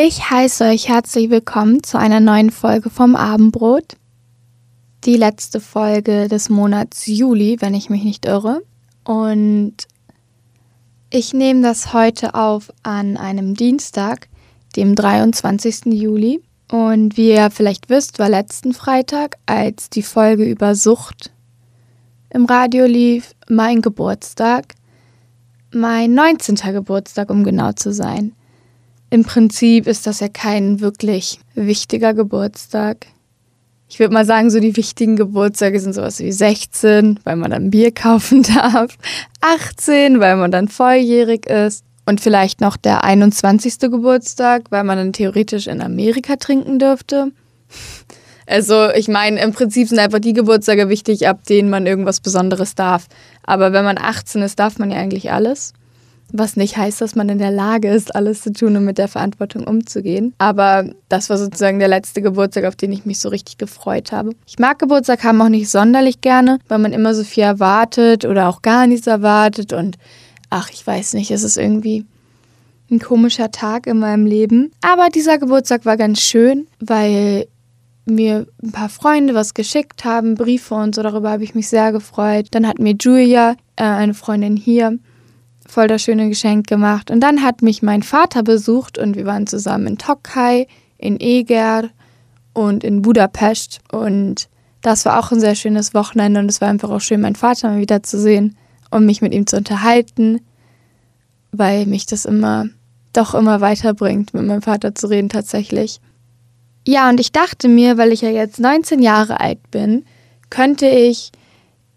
Ich heiße euch herzlich willkommen zu einer neuen Folge vom Abendbrot. Die letzte Folge des Monats Juli, wenn ich mich nicht irre. Und ich nehme das heute auf an einem Dienstag, dem 23. Juli. Und wie ihr vielleicht wisst, war letzten Freitag, als die Folge über Sucht im Radio lief, mein Geburtstag. Mein 19. Geburtstag, um genau zu sein. Im Prinzip ist das ja kein wirklich wichtiger Geburtstag. Ich würde mal sagen, so die wichtigen Geburtstage sind sowas wie 16, weil man dann Bier kaufen darf, 18, weil man dann volljährig ist und vielleicht noch der 21. Geburtstag, weil man dann theoretisch in Amerika trinken dürfte. Also ich meine, im Prinzip sind einfach die Geburtstage wichtig, ab denen man irgendwas Besonderes darf. Aber wenn man 18 ist, darf man ja eigentlich alles. Was nicht heißt, dass man in der Lage ist, alles zu tun und mit der Verantwortung umzugehen. Aber das war sozusagen der letzte Geburtstag, auf den ich mich so richtig gefreut habe. Ich mag Geburtstag haben auch nicht sonderlich gerne, weil man immer so viel erwartet oder auch gar nichts erwartet. Und ach, ich weiß nicht, es ist irgendwie ein komischer Tag in meinem Leben. Aber dieser Geburtstag war ganz schön, weil mir ein paar Freunde was geschickt haben, Briefe und so, darüber habe ich mich sehr gefreut. Dann hat mir Julia, äh, eine Freundin hier, voll das schöne Geschenk gemacht. Und dann hat mich mein Vater besucht und wir waren zusammen in Tokai, in Eger und in Budapest. Und das war auch ein sehr schönes Wochenende und es war einfach auch schön, meinen Vater mal wieder zu sehen und mich mit ihm zu unterhalten, weil mich das immer, doch immer weiterbringt, mit meinem Vater zu reden tatsächlich. Ja, und ich dachte mir, weil ich ja jetzt 19 Jahre alt bin, könnte ich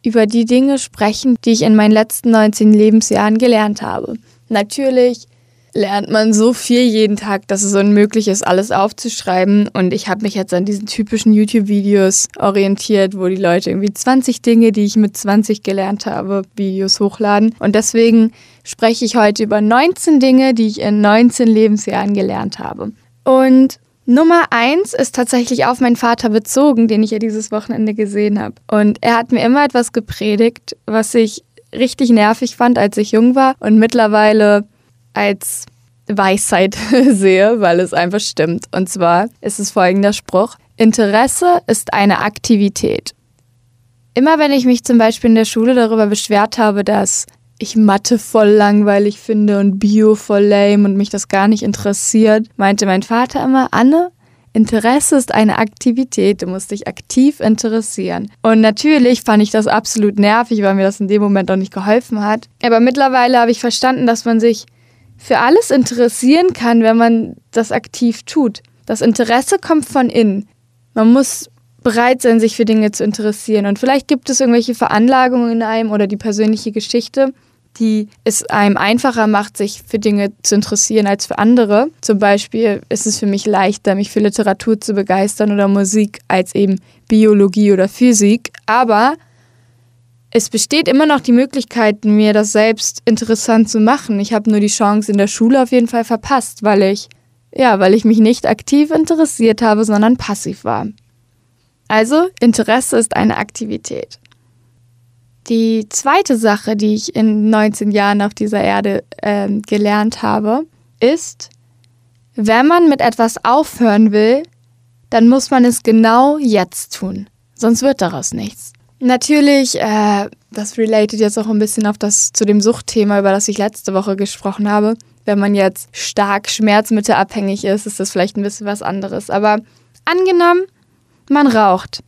über die Dinge sprechen, die ich in meinen letzten 19 Lebensjahren gelernt habe. Natürlich lernt man so viel jeden Tag, dass es unmöglich ist, alles aufzuschreiben. Und ich habe mich jetzt an diesen typischen YouTube-Videos orientiert, wo die Leute irgendwie 20 Dinge, die ich mit 20 gelernt habe, Videos hochladen. Und deswegen spreche ich heute über 19 Dinge, die ich in 19 Lebensjahren gelernt habe. Und Nummer eins ist tatsächlich auf meinen Vater bezogen, den ich ja dieses Wochenende gesehen habe. Und er hat mir immer etwas gepredigt, was ich richtig nervig fand, als ich jung war und mittlerweile als Weisheit sehe, weil es einfach stimmt. Und zwar ist es folgender Spruch. Interesse ist eine Aktivität. Immer wenn ich mich zum Beispiel in der Schule darüber beschwert habe, dass ich Mathe voll langweilig finde und Bio voll lame und mich das gar nicht interessiert, meinte mein Vater immer, Anne, Interesse ist eine Aktivität, du musst dich aktiv interessieren. Und natürlich fand ich das absolut nervig, weil mir das in dem Moment auch nicht geholfen hat. Aber mittlerweile habe ich verstanden, dass man sich für alles interessieren kann, wenn man das aktiv tut. Das Interesse kommt von innen. Man muss bereit sein, sich für Dinge zu interessieren. Und vielleicht gibt es irgendwelche Veranlagungen in einem oder die persönliche Geschichte, die es einem einfacher macht, sich für Dinge zu interessieren als für andere. Zum Beispiel ist es für mich leichter, mich für Literatur zu begeistern oder Musik als eben Biologie oder Physik. Aber es besteht immer noch die Möglichkeit, mir das selbst interessant zu machen. Ich habe nur die Chance in der Schule auf jeden Fall verpasst, weil ich, ja, weil ich mich nicht aktiv interessiert habe, sondern passiv war. Also, Interesse ist eine Aktivität. Die zweite Sache, die ich in 19 Jahren auf dieser Erde äh, gelernt habe, ist, wenn man mit etwas aufhören will, dann muss man es genau jetzt tun. Sonst wird daraus nichts. Natürlich, äh, das related jetzt auch ein bisschen auf das zu dem Suchtthema, über das ich letzte Woche gesprochen habe. Wenn man jetzt stark schmerzmittelabhängig ist, ist das vielleicht ein bisschen was anderes. Aber angenommen, man raucht.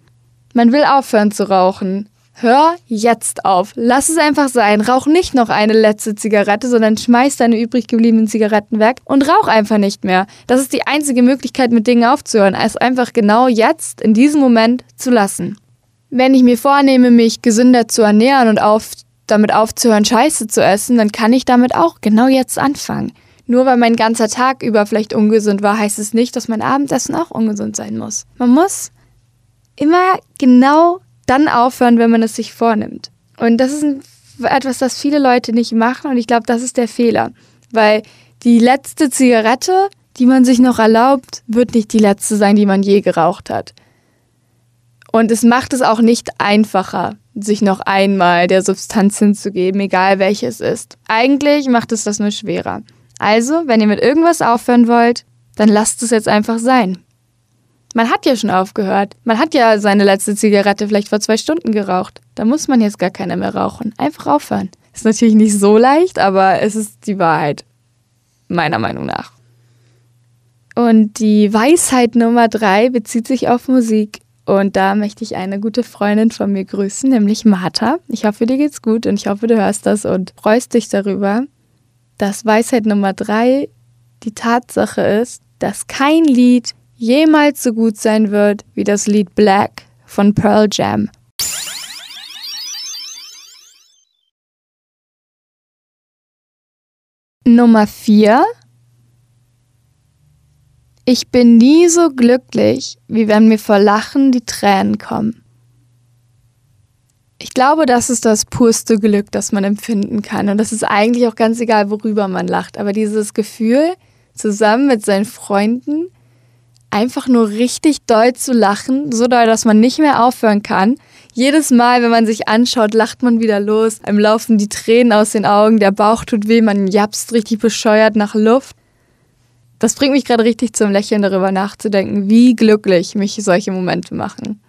Man will aufhören zu rauchen. Hör jetzt auf. Lass es einfach sein. Rauch nicht noch eine letzte Zigarette, sondern schmeiß deine übrig gebliebenen Zigaretten weg und rauch einfach nicht mehr. Das ist die einzige Möglichkeit, mit Dingen aufzuhören, es einfach genau jetzt, in diesem Moment zu lassen. Wenn ich mir vornehme, mich gesünder zu ernähren und auf, damit aufzuhören, Scheiße zu essen, dann kann ich damit auch genau jetzt anfangen. Nur weil mein ganzer Tag über vielleicht ungesund war, heißt es nicht, dass mein Abendessen auch ungesund sein muss. Man muss immer genau dann aufhören, wenn man es sich vornimmt. Und das ist etwas, das viele Leute nicht machen und ich glaube, das ist der Fehler. Weil die letzte Zigarette, die man sich noch erlaubt, wird nicht die letzte sein, die man je geraucht hat. Und es macht es auch nicht einfacher, sich noch einmal der Substanz hinzugeben, egal welche es ist. Eigentlich macht es das nur schwerer. Also, wenn ihr mit irgendwas aufhören wollt, dann lasst es jetzt einfach sein. Man hat ja schon aufgehört. Man hat ja seine letzte Zigarette vielleicht vor zwei Stunden geraucht. Da muss man jetzt gar keine mehr rauchen. Einfach aufhören. Ist natürlich nicht so leicht, aber es ist die Wahrheit. Meiner Meinung nach. Und die Weisheit Nummer drei bezieht sich auf Musik. Und da möchte ich eine gute Freundin von mir grüßen, nämlich Martha. Ich hoffe, dir geht's gut und ich hoffe, du hörst das und freust dich darüber, dass Weisheit Nummer drei die Tatsache ist, dass kein Lied jemals so gut sein wird wie das Lied Black von Pearl Jam. Nummer 4 ich bin nie so glücklich, wie wenn mir vor Lachen die Tränen kommen. Ich glaube, das ist das purste Glück, das man empfinden kann. Und das ist eigentlich auch ganz egal, worüber man lacht. Aber dieses Gefühl, zusammen mit seinen Freunden einfach nur richtig doll zu lachen, so doll, dass man nicht mehr aufhören kann. Jedes Mal, wenn man sich anschaut, lacht man wieder los. Einem laufen die Tränen aus den Augen, der Bauch tut weh, man japst richtig bescheuert nach Luft. Das bringt mich gerade richtig zum Lächeln darüber nachzudenken, wie glücklich mich solche Momente machen.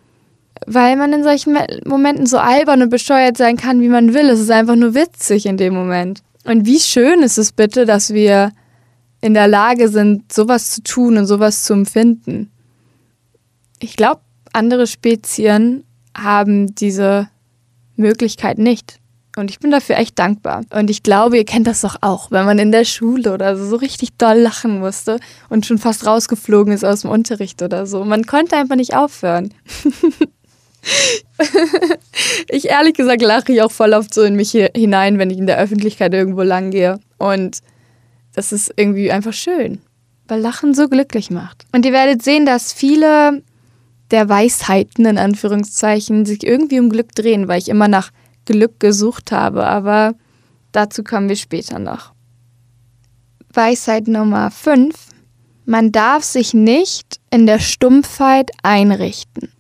Weil man in solchen Momenten so albern und bescheuert sein kann, wie man will. Es ist einfach nur witzig in dem Moment. Und wie schön ist es bitte, dass wir in der Lage sind, sowas zu tun und sowas zu empfinden. Ich glaube, andere Spezien haben diese Möglichkeit nicht. Und ich bin dafür echt dankbar. Und ich glaube, ihr kennt das doch auch, wenn man in der Schule oder so, so richtig doll lachen musste und schon fast rausgeflogen ist aus dem Unterricht oder so. Man konnte einfach nicht aufhören. ich ehrlich gesagt lache ich auch voll oft so in mich hinein, wenn ich in der Öffentlichkeit irgendwo lang gehe. Und das ist irgendwie einfach schön, weil Lachen so glücklich macht. Und ihr werdet sehen, dass viele der Weisheiten in Anführungszeichen sich irgendwie um Glück drehen, weil ich immer nach Glück gesucht habe, aber dazu kommen wir später noch. Weisheit Nummer 5. Man darf sich nicht in der Stumpfheit einrichten.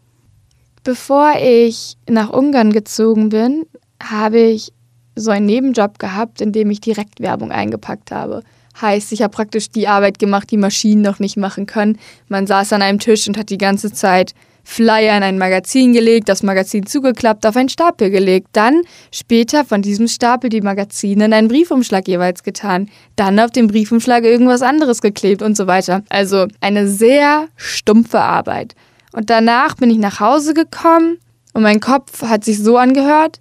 Bevor ich nach Ungarn gezogen bin, habe ich so einen Nebenjob gehabt, in dem ich Direktwerbung eingepackt habe. Heißt, ich habe praktisch die Arbeit gemacht, die Maschinen noch nicht machen können. Man saß an einem Tisch und hat die ganze Zeit Flyer in ein Magazin gelegt, das Magazin zugeklappt, auf einen Stapel gelegt, dann später von diesem Stapel die Magazine in einen Briefumschlag jeweils getan, dann auf dem Briefumschlag irgendwas anderes geklebt und so weiter. Also eine sehr stumpfe Arbeit. Und danach bin ich nach Hause gekommen und mein Kopf hat sich so angehört.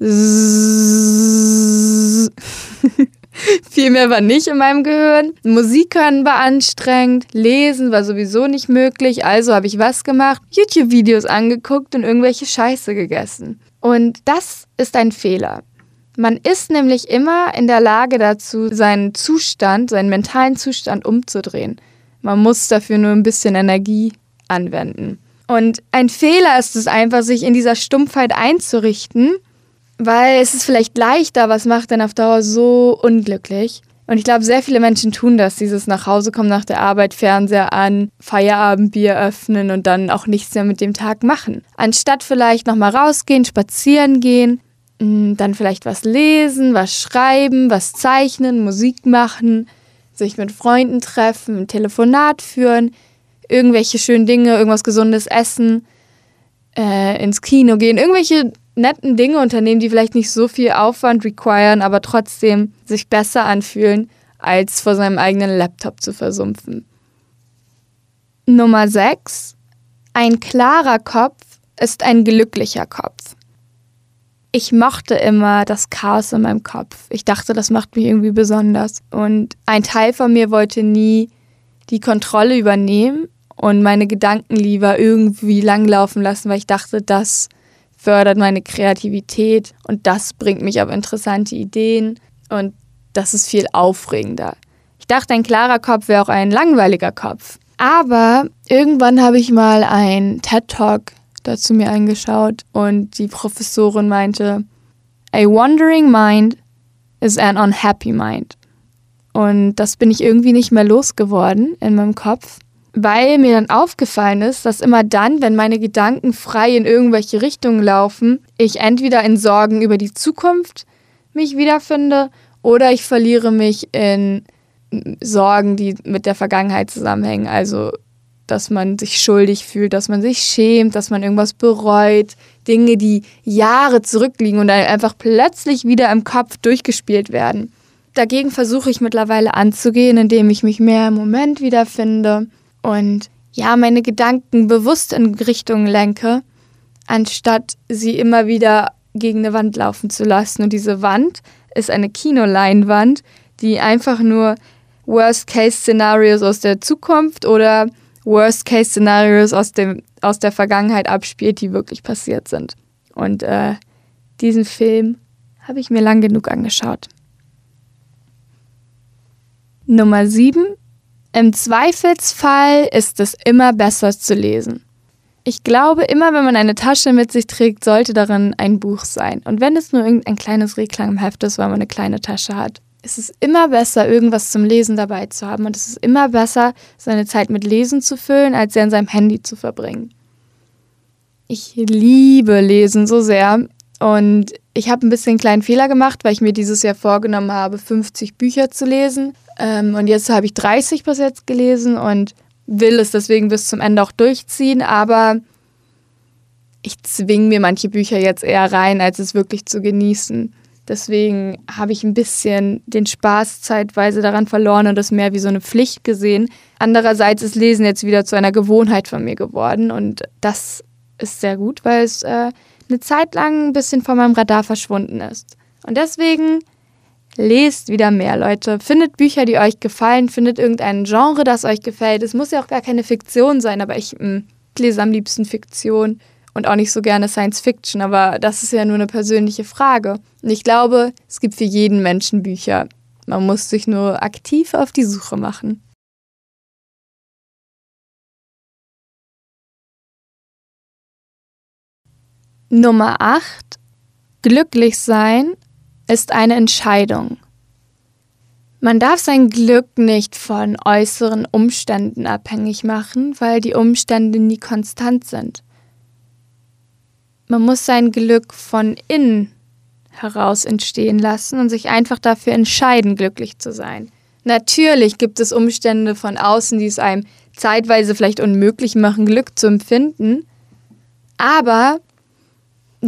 Viel mehr war nicht in meinem Gehirn. Musik hören war anstrengend, lesen war sowieso nicht möglich, also habe ich was gemacht? YouTube-Videos angeguckt und irgendwelche Scheiße gegessen. Und das ist ein Fehler. Man ist nämlich immer in der Lage dazu, seinen Zustand, seinen mentalen Zustand umzudrehen. Man muss dafür nur ein bisschen Energie anwenden. Und ein Fehler ist es einfach, sich in dieser Stumpfheit einzurichten weil es ist vielleicht leichter, was macht denn auf Dauer so unglücklich? Und ich glaube, sehr viele Menschen tun das, dieses nach Hause kommen nach der Arbeit, Fernseher an, Feierabendbier öffnen und dann auch nichts mehr mit dem Tag machen. Anstatt vielleicht nochmal rausgehen, spazieren gehen, mm, dann vielleicht was lesen, was schreiben, was zeichnen, Musik machen, sich mit Freunden treffen, ein Telefonat führen, irgendwelche schönen Dinge, irgendwas Gesundes essen, äh, ins Kino gehen, irgendwelche netten Dinge unternehmen, die vielleicht nicht so viel Aufwand requiren, aber trotzdem sich besser anfühlen, als vor seinem eigenen Laptop zu versumpfen. Nummer 6. Ein klarer Kopf ist ein glücklicher Kopf. Ich mochte immer das Chaos in meinem Kopf. Ich dachte, das macht mich irgendwie besonders. Und ein Teil von mir wollte nie die Kontrolle übernehmen und meine Gedanken lieber irgendwie langlaufen lassen, weil ich dachte, das fördert meine Kreativität und das bringt mich auf interessante Ideen und das ist viel aufregender. Ich dachte, ein klarer Kopf wäre auch ein langweiliger Kopf. Aber irgendwann habe ich mal ein TED Talk dazu mir angeschaut und die Professorin meinte, A wandering mind is an unhappy mind. Und das bin ich irgendwie nicht mehr losgeworden in meinem Kopf weil mir dann aufgefallen ist, dass immer dann, wenn meine Gedanken frei in irgendwelche Richtungen laufen, ich entweder in Sorgen über die Zukunft mich wiederfinde oder ich verliere mich in Sorgen, die mit der Vergangenheit zusammenhängen. Also, dass man sich schuldig fühlt, dass man sich schämt, dass man irgendwas bereut. Dinge, die Jahre zurückliegen und dann einfach plötzlich wieder im Kopf durchgespielt werden. Dagegen versuche ich mittlerweile anzugehen, indem ich mich mehr im Moment wiederfinde und ja, meine Gedanken bewusst in Richtungen lenke, anstatt sie immer wieder gegen eine Wand laufen zu lassen. Und diese Wand ist eine Kinoleinwand, die einfach nur Worst-Case-Szenarios aus der Zukunft oder Worst-Case-Szenarios aus, aus der Vergangenheit abspielt, die wirklich passiert sind. Und äh, diesen Film habe ich mir lang genug angeschaut. Nummer 7. Im Zweifelsfall ist es immer besser zu lesen. Ich glaube, immer wenn man eine Tasche mit sich trägt, sollte darin ein Buch sein. Und wenn es nur irgendein kleines Reklang im Heft ist, weil man eine kleine Tasche hat. Es ist immer besser, irgendwas zum Lesen dabei zu haben. Und es ist immer besser, seine Zeit mit Lesen zu füllen, als sie an seinem Handy zu verbringen. Ich liebe Lesen so sehr. Und ich habe ein bisschen einen kleinen Fehler gemacht, weil ich mir dieses Jahr vorgenommen habe, 50 Bücher zu lesen. Ähm, und jetzt habe ich 30 bis jetzt gelesen und will es deswegen bis zum Ende auch durchziehen, aber ich zwinge mir manche Bücher jetzt eher rein, als es wirklich zu genießen. Deswegen habe ich ein bisschen den Spaß zeitweise daran verloren und es mehr wie so eine Pflicht gesehen. Andererseits ist Lesen jetzt wieder zu einer Gewohnheit von mir geworden und das ist sehr gut, weil es äh, eine Zeit lang ein bisschen von meinem Radar verschwunden ist. Und deswegen Lest wieder mehr, Leute. Findet Bücher, die euch gefallen. Findet irgendein Genre, das euch gefällt. Es muss ja auch gar keine Fiktion sein, aber ich mh, hm, lese am liebsten Fiktion und auch nicht so gerne Science Fiction. Aber das ist ja nur eine persönliche Frage. Und ich glaube, es gibt für jeden Menschen Bücher. Man muss sich nur aktiv auf die Suche machen. Nummer 8. Glücklich sein ist eine Entscheidung. Man darf sein Glück nicht von äußeren Umständen abhängig machen, weil die Umstände nie konstant sind. Man muss sein Glück von innen heraus entstehen lassen und sich einfach dafür entscheiden, glücklich zu sein. Natürlich gibt es Umstände von außen, die es einem zeitweise vielleicht unmöglich machen, Glück zu empfinden, aber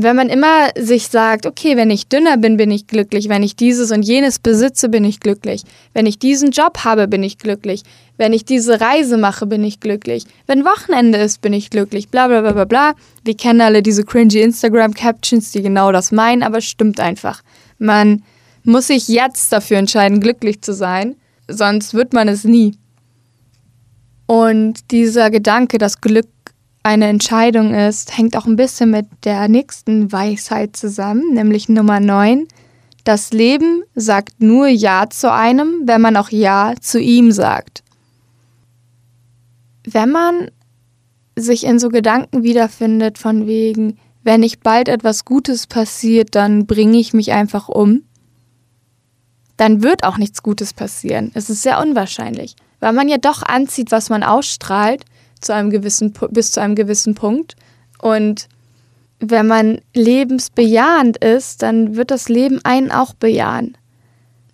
wenn man immer sich sagt, okay, wenn ich dünner bin, bin ich glücklich, wenn ich dieses und jenes besitze, bin ich glücklich, wenn ich diesen Job habe, bin ich glücklich, wenn ich diese Reise mache, bin ich glücklich, wenn Wochenende ist, bin ich glücklich, bla bla bla bla bla. Wir kennen alle diese cringy Instagram-Captions, die genau das meinen, aber stimmt einfach. Man muss sich jetzt dafür entscheiden, glücklich zu sein, sonst wird man es nie. Und dieser Gedanke, dass Glück eine Entscheidung ist, hängt auch ein bisschen mit der nächsten Weisheit zusammen, nämlich Nummer 9. Das Leben sagt nur Ja zu einem, wenn man auch Ja zu ihm sagt. Wenn man sich in so Gedanken wiederfindet von wegen, wenn nicht bald etwas Gutes passiert, dann bringe ich mich einfach um, dann wird auch nichts Gutes passieren. Es ist sehr unwahrscheinlich, weil man ja doch anzieht, was man ausstrahlt zu einem gewissen, bis zu einem gewissen Punkt. Und wenn man lebensbejahend ist, dann wird das Leben einen auch bejahen.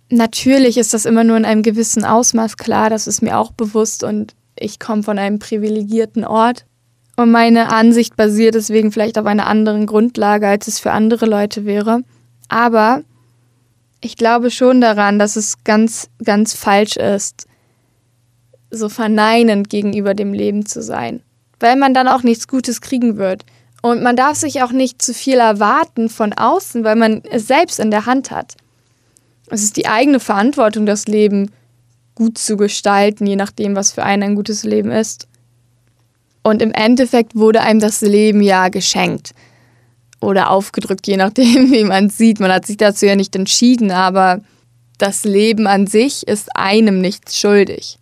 Natürlich ist das immer nur in einem gewissen Ausmaß klar, das ist mir auch bewusst und ich komme von einem privilegierten Ort. Und meine Ansicht basiert deswegen vielleicht auf einer anderen Grundlage, als es für andere Leute wäre. Aber ich glaube schon daran, dass es ganz, ganz falsch ist, so verneinend gegenüber dem Leben zu sein, weil man dann auch nichts Gutes kriegen wird. Und man darf sich auch nicht zu viel erwarten von außen, weil man es selbst in der Hand hat. Es ist die eigene Verantwortung, das Leben gut zu gestalten, je nachdem, was für einen ein gutes Leben ist. Und im Endeffekt wurde einem das Leben ja geschenkt oder aufgedrückt, je nachdem, wie man es sieht. Man hat sich dazu ja nicht entschieden, aber das Leben an sich ist einem nichts schuldig.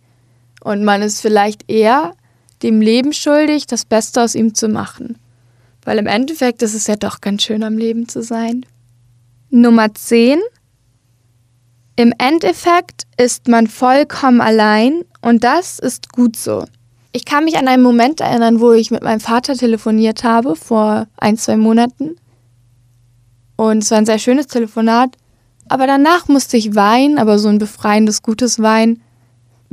Und man ist vielleicht eher dem Leben schuldig, das Beste aus ihm zu machen. Weil im Endeffekt ist es ja doch ganz schön am Leben zu sein. Nummer 10. Im Endeffekt ist man vollkommen allein und das ist gut so. Ich kann mich an einen Moment erinnern, wo ich mit meinem Vater telefoniert habe, vor ein, zwei Monaten. Und es war ein sehr schönes Telefonat. Aber danach musste ich weinen, aber so ein befreiendes, gutes Wein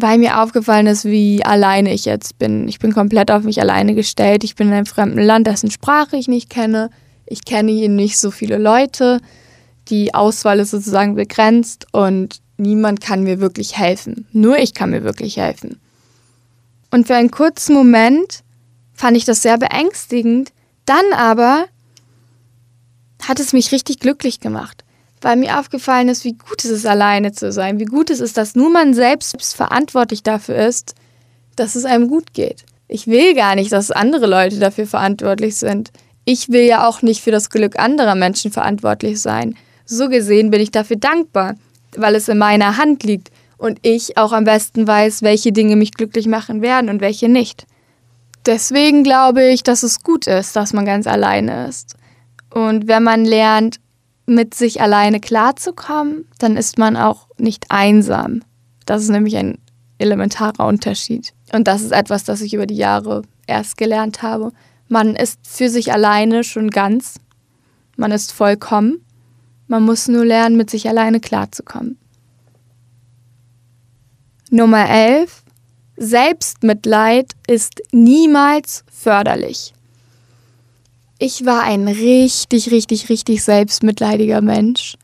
weil mir aufgefallen ist, wie alleine ich jetzt bin. Ich bin komplett auf mich alleine gestellt. Ich bin in einem fremden Land, dessen Sprache ich nicht kenne. Ich kenne hier nicht so viele Leute. Die Auswahl ist sozusagen begrenzt und niemand kann mir wirklich helfen. Nur ich kann mir wirklich helfen. Und für einen kurzen Moment fand ich das sehr beängstigend. Dann aber hat es mich richtig glücklich gemacht, weil mir aufgefallen ist, wie gut es ist, alleine zu sein, wie gut es ist, dass nur man selbst verantwortlich dafür ist, dass es einem gut geht. Ich will gar nicht, dass andere Leute dafür verantwortlich sind. Ich will ja auch nicht für das Glück anderer Menschen verantwortlich sein. So gesehen bin ich dafür dankbar, weil es in meiner Hand liegt und ich auch am besten weiß, welche Dinge mich glücklich machen werden und welche nicht. Deswegen glaube ich, dass es gut ist, dass man ganz alleine ist. Und wenn man lernt, mit sich alleine klarzukommen, dann ist man auch nicht einsam. Das ist nämlich ein elementarer Unterschied. Und das ist etwas, das ich über die Jahre erst gelernt habe. Man ist für sich alleine schon ganz. Man ist vollkommen. Man muss nur lernen, mit sich alleine klarzukommen. Nummer 11. Selbstmitleid ist niemals förderlich. Ich war ein richtig, richtig, richtig selbstmitleidiger Mensch.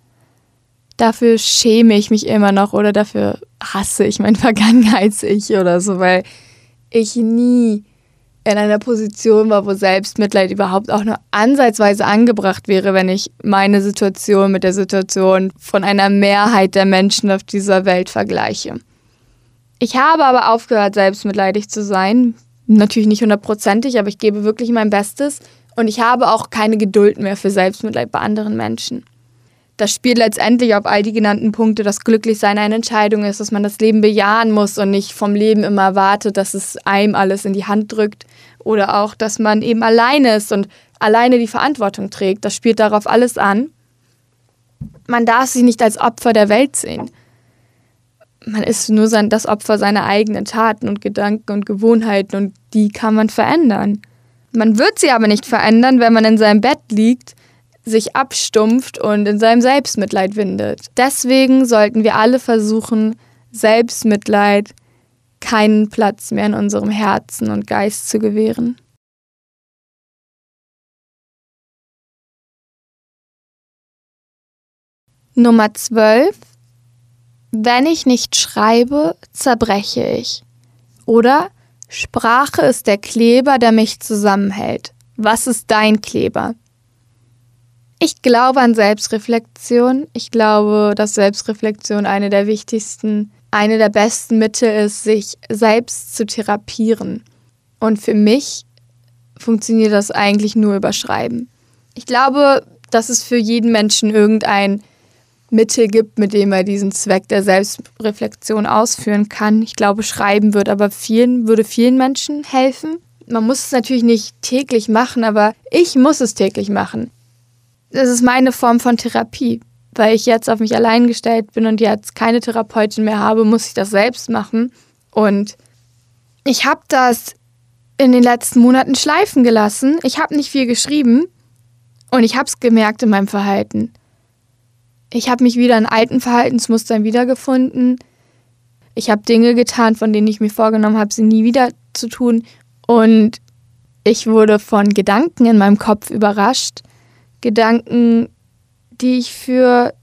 Dafür schäme ich mich immer noch oder dafür hasse ich mein Vergangenheits-Ich oder so, weil ich nie in einer Position war, wo Selbstmitleid überhaupt auch nur ansatzweise angebracht wäre, wenn ich meine Situation mit der Situation von einer Mehrheit der Menschen auf dieser Welt vergleiche. Ich habe aber aufgehört, selbstmitleidig zu sein. Natürlich nicht hundertprozentig, aber ich gebe wirklich mein Bestes und ich habe auch keine Geduld mehr für Selbstmitleid bei anderen Menschen. Das spielt letztendlich auf all die genannten Punkte, dass Glücklichsein eine Entscheidung ist, dass man das Leben bejahen muss und nicht vom Leben immer erwartet, dass es einem alles in die Hand drückt. Oder auch, dass man eben alleine ist und alleine die Verantwortung trägt. Das spielt darauf alles an. Man darf sich nicht als Opfer der Welt sehen. Man ist nur das Opfer seiner eigenen Taten und Gedanken und Gewohnheiten und die kann man verändern. Man wird sie aber nicht verändern, wenn man in seinem Bett liegt, sich abstumpft und in seinem Selbstmitleid windet. Deswegen sollten wir alle versuchen, Selbstmitleid keinen Platz mehr in unserem Herzen und Geist zu gewähren. Nummer 12. Wenn ich nicht schreibe, zerbreche ich. Oder Sprache ist der Kleber, der mich zusammenhält. Was ist dein Kleber? Ich glaube an Selbstreflexion. Ich glaube, dass Selbstreflexion eine der wichtigsten, eine der besten Mittel ist, sich selbst zu therapieren. Und für mich funktioniert das eigentlich nur über Schreiben. Ich glaube, dass es für jeden Menschen irgendein Mittel gibt, mit dem er diesen Zweck der Selbstreflexion ausführen kann. Ich glaube, Schreiben wird aber vielen, würde vielen Menschen helfen. Man muss es natürlich nicht täglich machen, aber ich muss es täglich machen. Das ist meine Form von Therapie. Weil ich jetzt auf mich allein gestellt bin und jetzt keine Therapeutin mehr habe, muss ich das selbst machen. Und ich habe das in den letzten Monaten schleifen gelassen. Ich habe nicht viel geschrieben und ich habe es gemerkt in meinem Verhalten. Ich habe mich wieder in alten Verhaltensmustern wiedergefunden. Ich habe Dinge getan, von denen ich mir vorgenommen habe, sie nie wieder zu tun. Und ich wurde von Gedanken in meinem Kopf überrascht. Gedanken, die ich für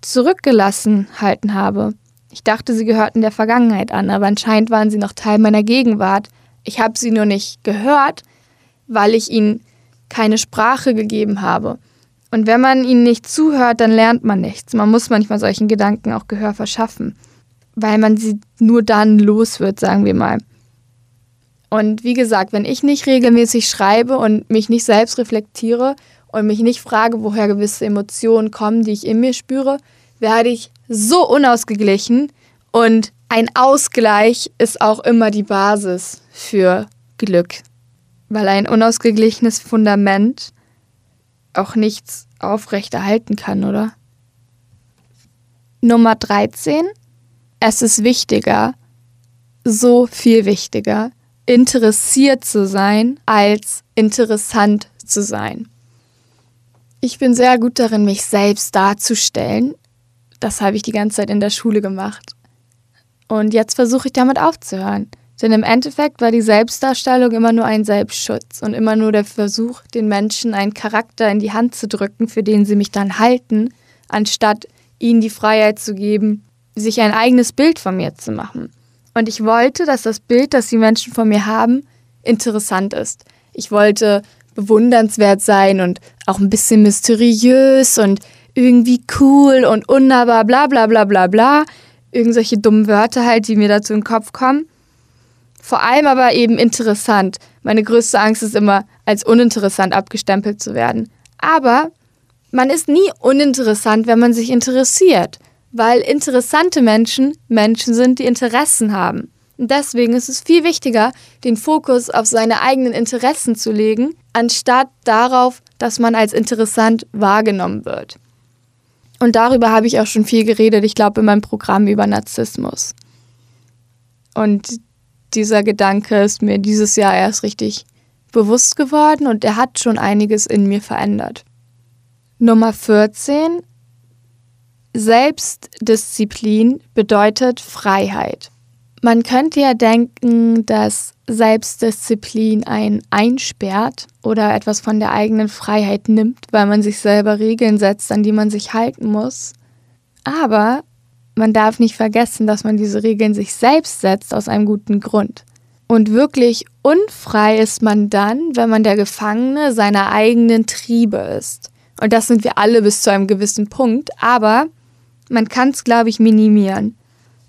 zurückgelassen halten habe. Ich dachte, sie gehörten der Vergangenheit an, aber anscheinend waren sie noch Teil meiner Gegenwart. Ich habe sie nur nicht gehört, weil ich ihnen keine Sprache gegeben habe. Und wenn man ihnen nicht zuhört, dann lernt man nichts. Man muss manchmal solchen Gedanken auch Gehör verschaffen, weil man sie nur dann los wird, sagen wir mal. Und wie gesagt, wenn ich nicht regelmäßig schreibe und mich nicht selbst reflektiere und mich nicht frage, woher gewisse Emotionen kommen, die ich in mir spüre, werde ich so unausgeglichen und ein Ausgleich ist auch immer die Basis für Glück, weil ein unausgeglichenes Fundament auch nichts aufrechterhalten kann, oder? Nummer 13. Es ist wichtiger, so viel wichtiger, interessiert zu sein, als interessant zu sein. Ich bin sehr gut darin, mich selbst darzustellen. Das habe ich die ganze Zeit in der Schule gemacht. Und jetzt versuche ich damit aufzuhören. Denn im Endeffekt war die Selbstdarstellung immer nur ein Selbstschutz und immer nur der Versuch, den Menschen einen Charakter in die Hand zu drücken, für den sie mich dann halten, anstatt ihnen die Freiheit zu geben, sich ein eigenes Bild von mir zu machen. Und ich wollte, dass das Bild, das die Menschen von mir haben, interessant ist. Ich wollte bewundernswert sein und auch ein bisschen mysteriös und irgendwie cool und unnahbar, bla bla bla bla bla. Irgendwelche dummen Wörter halt, die mir dazu in den Kopf kommen. Vor allem aber eben interessant. Meine größte Angst ist immer, als uninteressant abgestempelt zu werden. Aber man ist nie uninteressant, wenn man sich interessiert, weil interessante Menschen Menschen sind, die Interessen haben. Und deswegen ist es viel wichtiger, den Fokus auf seine eigenen Interessen zu legen, anstatt darauf, dass man als interessant wahrgenommen wird. Und darüber habe ich auch schon viel geredet, ich glaube, in meinem Programm über Narzissmus. Und dieser Gedanke ist mir dieses Jahr erst richtig bewusst geworden und er hat schon einiges in mir verändert. Nummer 14. Selbstdisziplin bedeutet Freiheit. Man könnte ja denken, dass Selbstdisziplin einen einsperrt oder etwas von der eigenen Freiheit nimmt, weil man sich selber Regeln setzt, an die man sich halten muss. Aber man darf nicht vergessen, dass man diese Regeln sich selbst setzt aus einem guten Grund. Und wirklich unfrei ist man dann, wenn man der Gefangene seiner eigenen Triebe ist. Und das sind wir alle bis zu einem gewissen Punkt, aber man kann es, glaube ich, minimieren.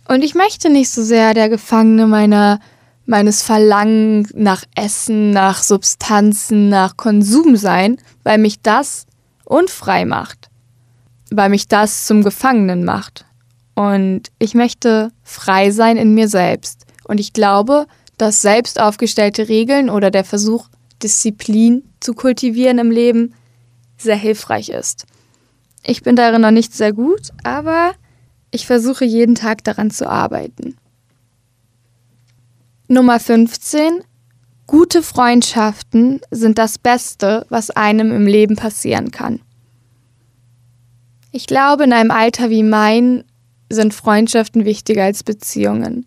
Und ich möchte nicht so sehr der Gefangene meiner, meines Verlangen nach Essen, nach Substanzen, nach Konsum sein, weil mich das unfrei macht. Weil mich das zum Gefangenen macht. Und ich möchte frei sein in mir selbst. Und ich glaube, dass selbst aufgestellte Regeln oder der Versuch, Disziplin zu kultivieren im Leben sehr hilfreich ist. Ich bin darin noch nicht sehr gut, aber ich versuche jeden Tag daran zu arbeiten. Nummer 15. Gute Freundschaften sind das Beste, was einem im Leben passieren kann. Ich glaube, in einem Alter wie mein sind Freundschaften wichtiger als Beziehungen.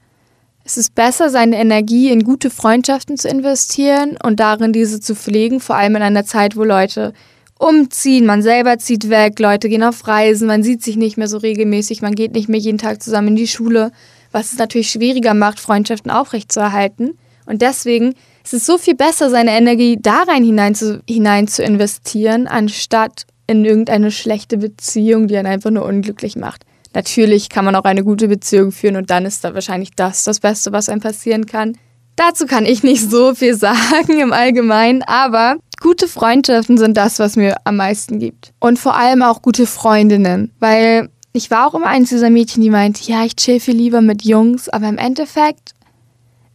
Es ist besser, seine Energie in gute Freundschaften zu investieren und darin, diese zu pflegen, vor allem in einer Zeit, wo Leute umziehen, man selber zieht weg, Leute gehen auf Reisen, man sieht sich nicht mehr so regelmäßig, man geht nicht mehr jeden Tag zusammen in die Schule, was es natürlich schwieriger macht, Freundschaften aufrechtzuerhalten. Und deswegen ist es so viel besser, seine Energie da rein hinein zu, hinein zu investieren, anstatt in irgendeine schlechte Beziehung, die einen einfach nur unglücklich macht. Natürlich kann man auch eine gute Beziehung führen und dann ist da wahrscheinlich das das Beste, was einem passieren kann. Dazu kann ich nicht so viel sagen im Allgemeinen, aber gute Freundschaften sind das, was mir am meisten gibt. Und vor allem auch gute Freundinnen, weil ich war auch immer eins dieser Mädchen, die meint, ja, ich chill viel lieber mit Jungs, aber im Endeffekt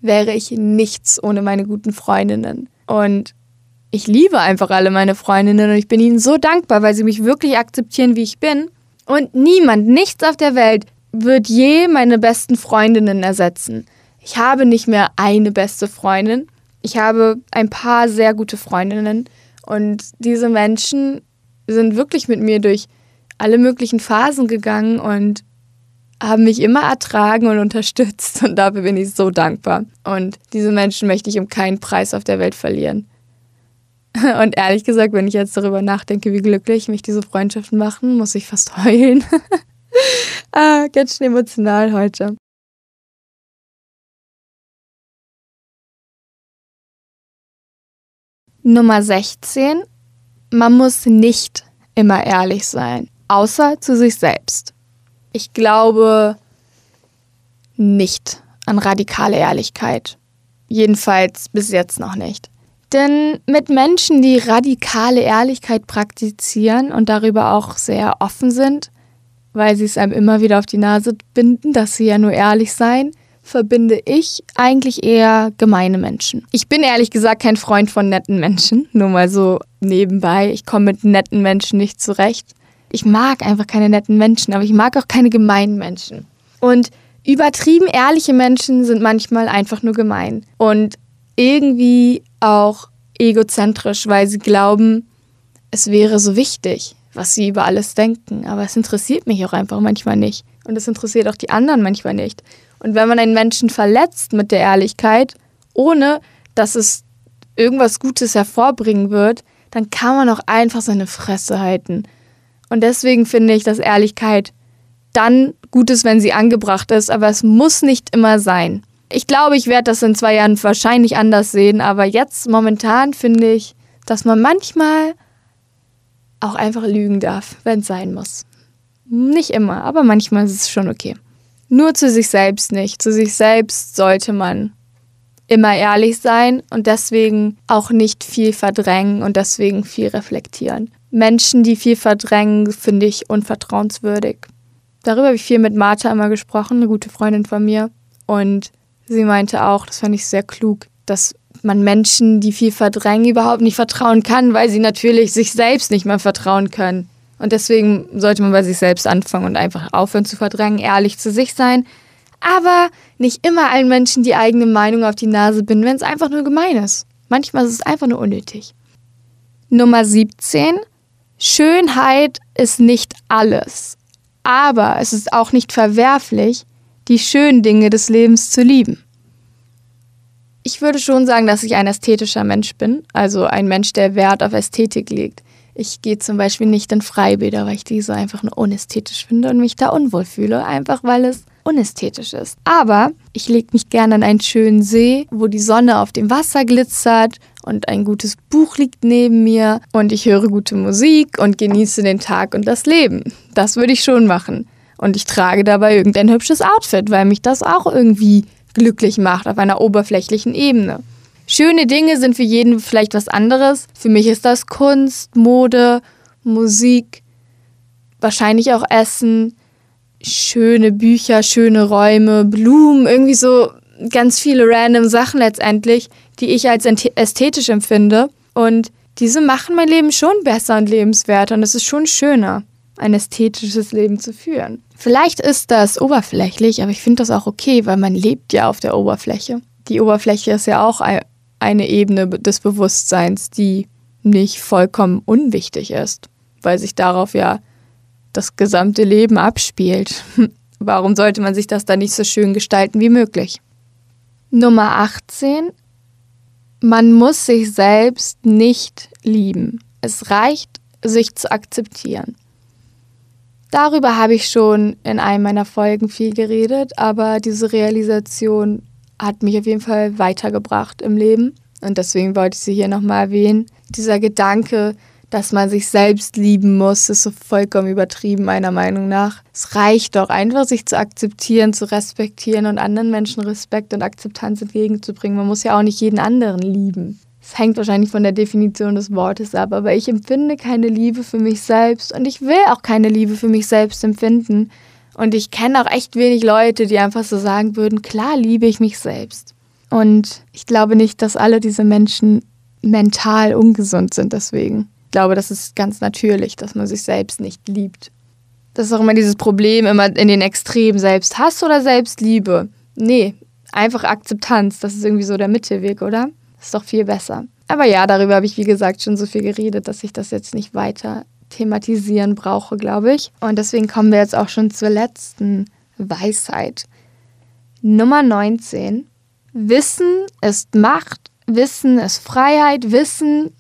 wäre ich nichts ohne meine guten Freundinnen. Und ich liebe einfach alle meine Freundinnen und ich bin ihnen so dankbar, weil sie mich wirklich akzeptieren, wie ich bin und niemand, nichts auf der Welt wird je meine besten Freundinnen ersetzen. Ich habe nicht mehr eine beste Freundin. Ich habe ein paar sehr gute Freundinnen. Und diese Menschen sind wirklich mit mir durch alle möglichen Phasen gegangen und haben mich immer ertragen und unterstützt. Und dafür bin ich so dankbar. Und diese Menschen möchte ich um keinen Preis auf der Welt verlieren. Und ehrlich gesagt, wenn ich jetzt darüber nachdenke, wie glücklich mich diese Freundschaften machen, muss ich fast heulen. ah, ganz schön emotional heute. Nummer 16. Man muss nicht immer ehrlich sein, außer zu sich selbst. Ich glaube nicht an radikale Ehrlichkeit. Jedenfalls bis jetzt noch nicht. Denn mit Menschen, die radikale Ehrlichkeit praktizieren und darüber auch sehr offen sind, weil sie es einem immer wieder auf die Nase binden, dass sie ja nur ehrlich seien, verbinde ich eigentlich eher gemeine Menschen. Ich bin ehrlich gesagt kein Freund von netten Menschen, nur mal so nebenbei. Ich komme mit netten Menschen nicht zurecht. Ich mag einfach keine netten Menschen, aber ich mag auch keine gemeinen Menschen. Und übertrieben ehrliche Menschen sind manchmal einfach nur gemein. Und irgendwie auch egozentrisch, weil sie glauben, es wäre so wichtig, was sie über alles denken. Aber es interessiert mich auch einfach manchmal nicht. Und es interessiert auch die anderen manchmal nicht. Und wenn man einen Menschen verletzt mit der Ehrlichkeit, ohne dass es irgendwas Gutes hervorbringen wird, dann kann man auch einfach seine Fresse halten. Und deswegen finde ich, dass Ehrlichkeit dann gut ist, wenn sie angebracht ist, aber es muss nicht immer sein. Ich glaube, ich werde das in zwei Jahren wahrscheinlich anders sehen, aber jetzt momentan finde ich, dass man manchmal auch einfach lügen darf, wenn es sein muss. Nicht immer, aber manchmal ist es schon okay. Nur zu sich selbst nicht. Zu sich selbst sollte man immer ehrlich sein und deswegen auch nicht viel verdrängen und deswegen viel reflektieren. Menschen, die viel verdrängen, finde ich unvertrauenswürdig. Darüber habe ich viel mit Martha immer gesprochen, eine gute Freundin von mir. Und sie meinte auch, das fand ich sehr klug, dass man Menschen, die viel verdrängen, überhaupt nicht vertrauen kann, weil sie natürlich sich selbst nicht mehr vertrauen können. Und deswegen sollte man bei sich selbst anfangen und einfach aufhören zu verdrängen, ehrlich zu sich sein. Aber nicht immer allen Menschen die eigene Meinung auf die Nase binden, wenn es einfach nur gemein ist. Manchmal ist es einfach nur unnötig. Nummer 17. Schönheit ist nicht alles. Aber es ist auch nicht verwerflich, die schönen Dinge des Lebens zu lieben. Ich würde schon sagen, dass ich ein ästhetischer Mensch bin, also ein Mensch, der Wert auf Ästhetik legt. Ich gehe zum Beispiel nicht in Freibäder, weil ich diese einfach nur unästhetisch finde und mich da unwohl fühle, einfach weil es unästhetisch ist. Aber ich lege mich gerne an einen schönen See, wo die Sonne auf dem Wasser glitzert und ein gutes Buch liegt neben mir und ich höre gute Musik und genieße den Tag und das Leben. Das würde ich schon machen. Und ich trage dabei irgendein hübsches Outfit, weil mich das auch irgendwie glücklich macht auf einer oberflächlichen Ebene. Schöne Dinge sind für jeden vielleicht was anderes. Für mich ist das Kunst, Mode, Musik, wahrscheinlich auch Essen, schöne Bücher, schöne Räume, Blumen, irgendwie so ganz viele random Sachen letztendlich, die ich als ästhetisch empfinde. Und diese machen mein Leben schon besser und lebenswerter und es ist schon schöner, ein ästhetisches Leben zu führen. Vielleicht ist das oberflächlich, aber ich finde das auch okay, weil man lebt ja auf der Oberfläche. Die Oberfläche ist ja auch eine Ebene des Bewusstseins, die nicht vollkommen unwichtig ist, weil sich darauf ja das gesamte Leben abspielt. Warum sollte man sich das dann nicht so schön gestalten wie möglich? Nummer 18. Man muss sich selbst nicht lieben. Es reicht, sich zu akzeptieren. Darüber habe ich schon in einem meiner Folgen viel geredet, aber diese Realisation hat mich auf jeden Fall weitergebracht im Leben. Und deswegen wollte ich sie hier nochmal erwähnen. Dieser Gedanke, dass man sich selbst lieben muss, ist so vollkommen übertrieben, meiner Meinung nach. Es reicht doch einfach, sich zu akzeptieren, zu respektieren und anderen Menschen Respekt und Akzeptanz entgegenzubringen. Man muss ja auch nicht jeden anderen lieben. Es hängt wahrscheinlich von der Definition des Wortes ab, aber ich empfinde keine Liebe für mich selbst und ich will auch keine Liebe für mich selbst empfinden. Und ich kenne auch echt wenig Leute, die einfach so sagen würden, klar liebe ich mich selbst. Und ich glaube nicht, dass alle diese Menschen mental ungesund sind deswegen. Ich glaube, das ist ganz natürlich, dass man sich selbst nicht liebt. Das ist auch immer dieses Problem, immer in den Extremen Selbsthass oder Selbstliebe. Nee, einfach Akzeptanz, das ist irgendwie so der Mittelweg, oder? Ist doch viel besser. Aber ja, darüber habe ich, wie gesagt, schon so viel geredet, dass ich das jetzt nicht weiter thematisieren brauche, glaube ich. Und deswegen kommen wir jetzt auch schon zur letzten Weisheit. Nummer 19. Wissen ist Macht, Wissen ist Freiheit, Wissen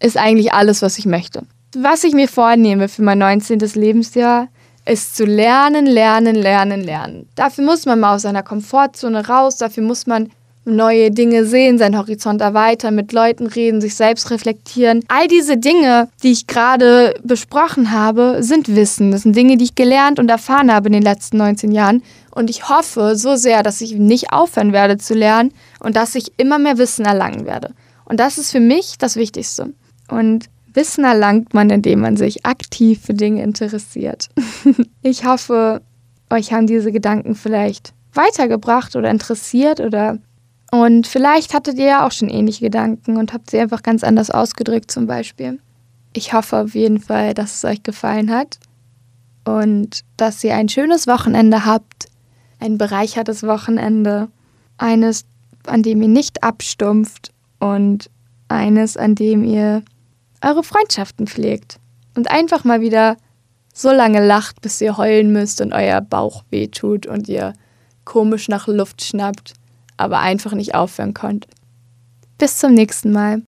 ist eigentlich alles, was ich möchte. Was ich mir vornehme für mein 19. Lebensjahr, ist zu lernen, lernen, lernen, lernen. Dafür muss man mal aus seiner Komfortzone raus, dafür muss man neue Dinge sehen, seinen Horizont erweitern, mit Leuten reden, sich selbst reflektieren. All diese Dinge, die ich gerade besprochen habe, sind Wissen. Das sind Dinge, die ich gelernt und erfahren habe in den letzten 19 Jahren. Und ich hoffe so sehr, dass ich nicht aufhören werde zu lernen und dass ich immer mehr Wissen erlangen werde. Und das ist für mich das Wichtigste. Und Wissen erlangt man, indem man sich aktiv für Dinge interessiert. ich hoffe, euch haben diese Gedanken vielleicht weitergebracht oder interessiert oder und vielleicht hattet ihr ja auch schon ähnliche Gedanken und habt sie einfach ganz anders ausgedrückt zum Beispiel. Ich hoffe auf jeden Fall, dass es euch gefallen hat und dass ihr ein schönes Wochenende habt, ein bereichertes Wochenende, eines, an dem ihr nicht abstumpft und eines, an dem ihr eure Freundschaften pflegt und einfach mal wieder so lange lacht, bis ihr heulen müsst und euer Bauch wehtut und ihr komisch nach Luft schnappt, aber einfach nicht aufhören konnte. Bis zum nächsten Mal.